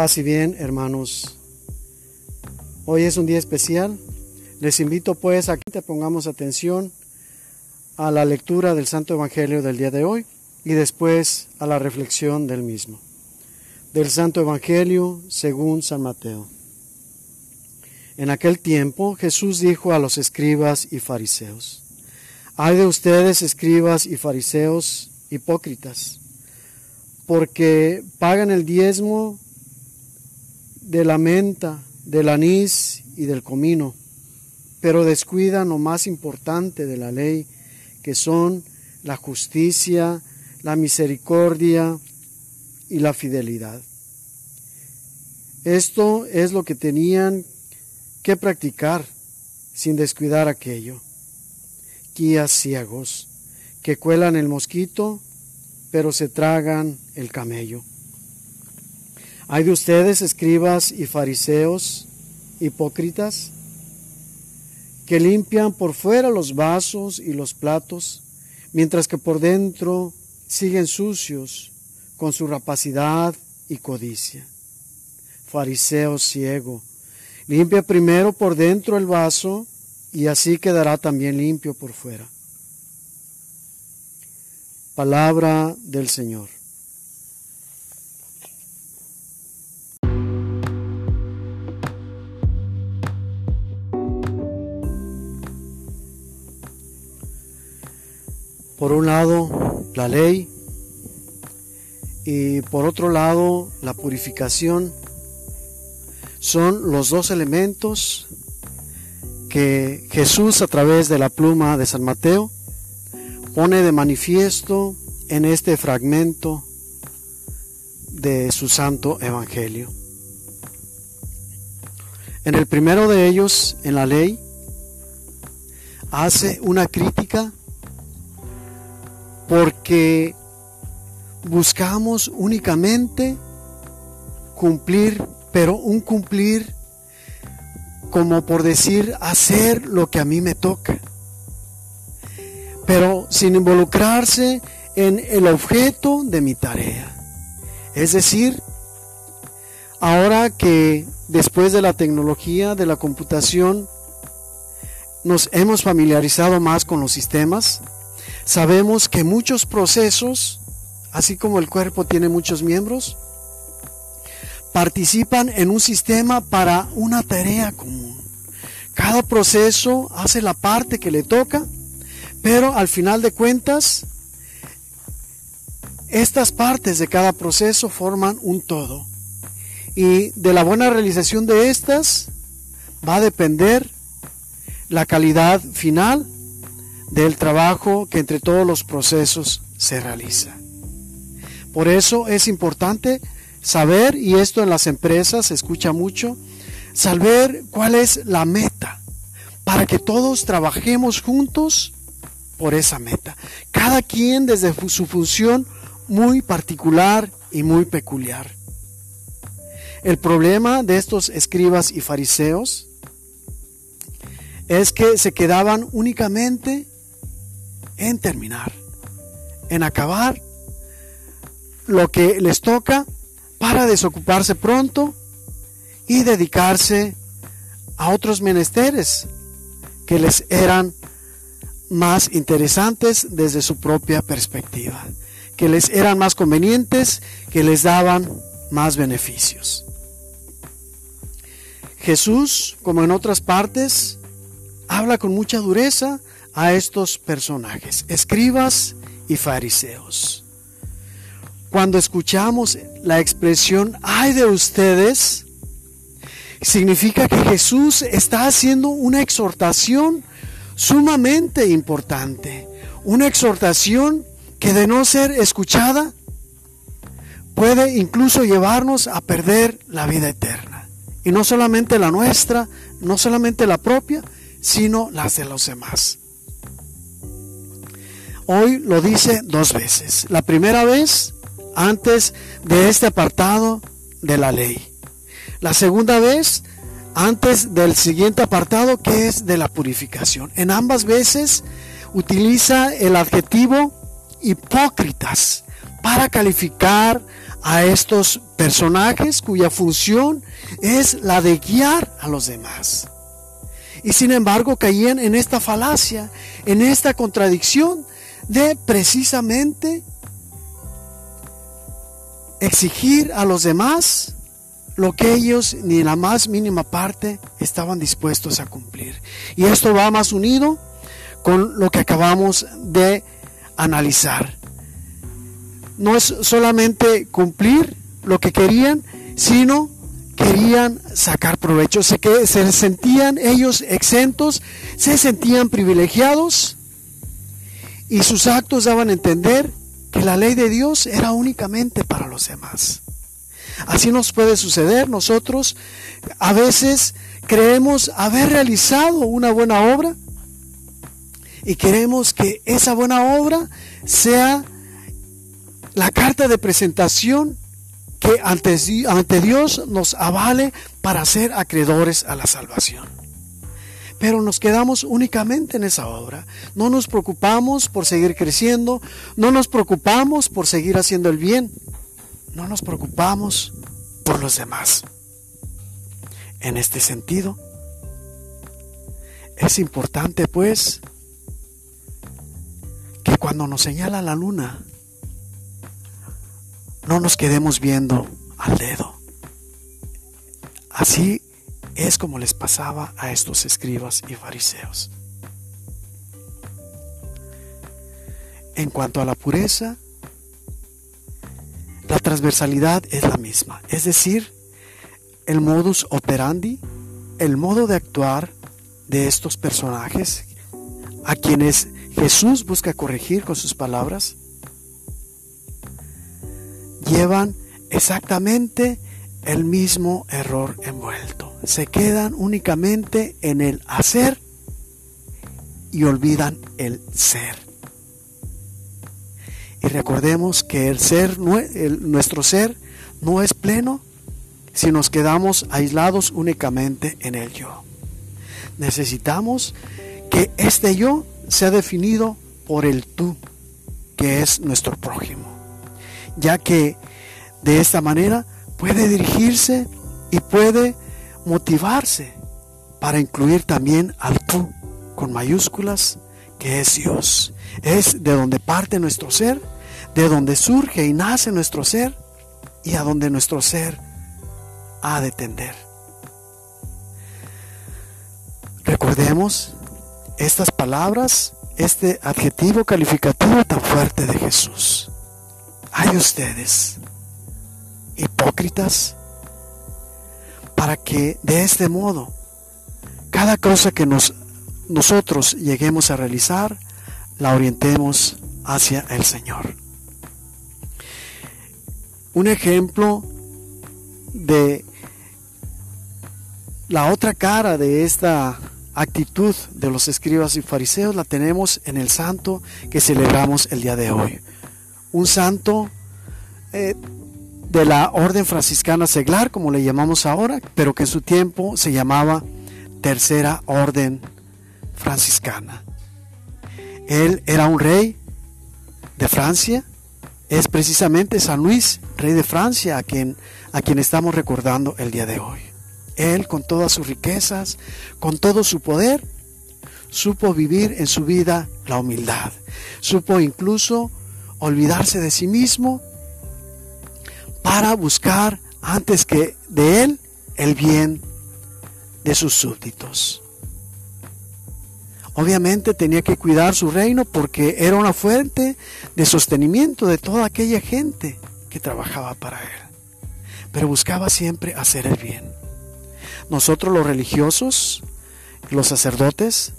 Paz y bien, hermanos. Hoy es un día especial. Les invito pues a que te pongamos atención a la lectura del Santo Evangelio del día de hoy y después a la reflexión del mismo. Del Santo Evangelio según San Mateo. En aquel tiempo Jesús dijo a los escribas y fariseos, Hay de ustedes escribas y fariseos hipócritas, porque pagan el diezmo de la menta, del anís y del comino, pero descuidan lo más importante de la ley, que son la justicia, la misericordia y la fidelidad. Esto es lo que tenían que practicar sin descuidar aquello. Guías ciegos que cuelan el mosquito, pero se tragan el camello. Hay de ustedes, escribas y fariseos, hipócritas, que limpian por fuera los vasos y los platos, mientras que por dentro siguen sucios con su rapacidad y codicia. Fariseo ciego, limpia primero por dentro el vaso y así quedará también limpio por fuera. Palabra del Señor. Por un lado, la ley y por otro lado, la purificación son los dos elementos que Jesús a través de la pluma de San Mateo pone de manifiesto en este fragmento de su santo evangelio. En el primero de ellos, en la ley, hace una crítica porque buscamos únicamente cumplir, pero un cumplir como por decir hacer lo que a mí me toca, pero sin involucrarse en el objeto de mi tarea. Es decir, ahora que después de la tecnología, de la computación, nos hemos familiarizado más con los sistemas, Sabemos que muchos procesos, así como el cuerpo tiene muchos miembros, participan en un sistema para una tarea común. Cada proceso hace la parte que le toca, pero al final de cuentas, estas partes de cada proceso forman un todo. Y de la buena realización de estas va a depender la calidad final del trabajo que entre todos los procesos se realiza. Por eso es importante saber, y esto en las empresas se escucha mucho, saber cuál es la meta, para que todos trabajemos juntos por esa meta. Cada quien desde su función muy particular y muy peculiar. El problema de estos escribas y fariseos es que se quedaban únicamente en terminar, en acabar lo que les toca para desocuparse pronto y dedicarse a otros menesteres que les eran más interesantes desde su propia perspectiva, que les eran más convenientes, que les daban más beneficios. Jesús, como en otras partes, habla con mucha dureza a estos personajes, escribas y fariseos. Cuando escuchamos la expresión ay de ustedes, significa que Jesús está haciendo una exhortación sumamente importante, una exhortación que de no ser escuchada puede incluso llevarnos a perder la vida eterna. Y no solamente la nuestra, no solamente la propia, sino las de los demás. Hoy lo dice dos veces. La primera vez antes de este apartado de la ley. La segunda vez antes del siguiente apartado que es de la purificación. En ambas veces utiliza el adjetivo hipócritas para calificar a estos personajes cuya función es la de guiar a los demás. Y sin embargo caían en esta falacia, en esta contradicción de precisamente exigir a los demás lo que ellos ni en la más mínima parte estaban dispuestos a cumplir. Y esto va más unido con lo que acabamos de analizar. No es solamente cumplir lo que querían, sino querían sacar provecho. Se, que, se sentían ellos exentos, se sentían privilegiados y sus actos daban a entender que la ley de Dios era únicamente para los demás. Así nos puede suceder. Nosotros a veces creemos haber realizado una buena obra y queremos que esa buena obra sea la carta de presentación que ante, ante Dios nos avale para ser acreedores a la salvación. Pero nos quedamos únicamente en esa obra. No nos preocupamos por seguir creciendo, no nos preocupamos por seguir haciendo el bien no nos preocupamos por los demás. En este sentido, es importante pues que cuando nos señala la luna, no nos quedemos viendo al dedo. Así es como les pasaba a estos escribas y fariseos. En cuanto a la pureza, la transversalidad es la misma, es decir, el modus operandi, el modo de actuar de estos personajes a quienes Jesús busca corregir con sus palabras, llevan exactamente el mismo error envuelto. Se quedan únicamente en el hacer y olvidan el ser. Y recordemos que el ser, nuestro ser no es pleno si nos quedamos aislados únicamente en el yo. Necesitamos que este yo sea definido por el tú, que es nuestro prójimo, ya que de esta manera puede dirigirse y puede motivarse para incluir también al tú con mayúsculas, que es Dios. Es de donde parte nuestro ser de donde surge y nace nuestro ser y a donde nuestro ser ha de tender. Recordemos estas palabras, este adjetivo calificativo tan fuerte de Jesús. Hay ustedes, hipócritas, para que de este modo cada cosa que nos, nosotros lleguemos a realizar, la orientemos hacia el Señor un ejemplo de la otra cara de esta actitud de los escribas y fariseos la tenemos en el santo que celebramos el día de hoy. Un santo eh, de la orden franciscana seglar, como le llamamos ahora, pero que en su tiempo se llamaba Tercera Orden Franciscana. Él era un rey de Francia es precisamente San Luis, rey de Francia, a quien, a quien estamos recordando el día de hoy. Él, con todas sus riquezas, con todo su poder, supo vivir en su vida la humildad. Supo incluso olvidarse de sí mismo para buscar antes que de él el bien de sus súbditos. Obviamente tenía que cuidar su reino porque era una fuente de sostenimiento de toda aquella gente que trabajaba para él. Pero buscaba siempre hacer el bien. Nosotros los religiosos, los sacerdotes,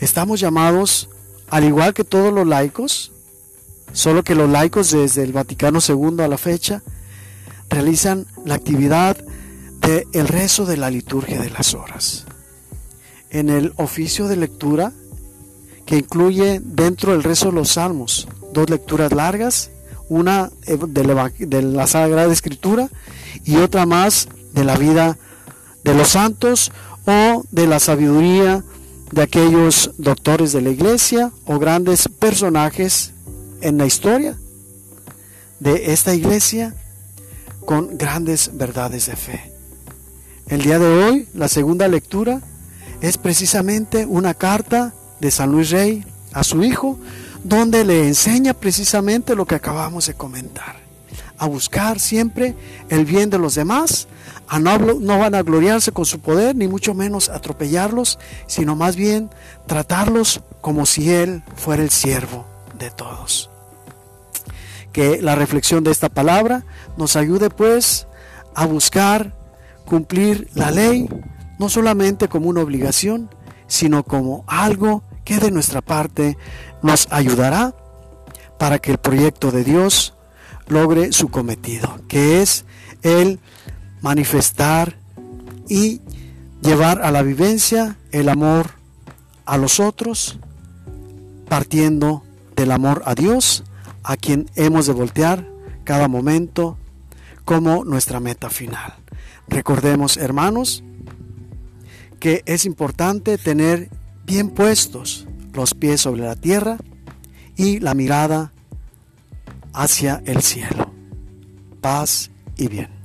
estamos llamados, al igual que todos los laicos, solo que los laicos desde el Vaticano II a la fecha, realizan la actividad del el rezo de la liturgia de las horas. En el oficio de lectura que incluye dentro del rezo de los salmos dos lecturas largas, una de la Sagrada Escritura y otra más de la vida de los santos o de la sabiduría de aquellos doctores de la iglesia o grandes personajes en la historia de esta iglesia con grandes verdades de fe. El día de hoy, la segunda lectura es precisamente una carta de San Luis Rey a su hijo, donde le enseña precisamente lo que acabamos de comentar, a buscar siempre el bien de los demás, a no, no van a gloriarse con su poder, ni mucho menos atropellarlos, sino más bien tratarlos como si Él fuera el siervo de todos. Que la reflexión de esta palabra nos ayude pues a buscar cumplir la ley, no solamente como una obligación, sino como algo que de nuestra parte nos ayudará para que el proyecto de Dios logre su cometido, que es el manifestar y llevar a la vivencia el amor a los otros, partiendo del amor a Dios, a quien hemos de voltear cada momento como nuestra meta final. Recordemos, hermanos, que es importante tener bien puestos los pies sobre la tierra y la mirada hacia el cielo. Paz y bien.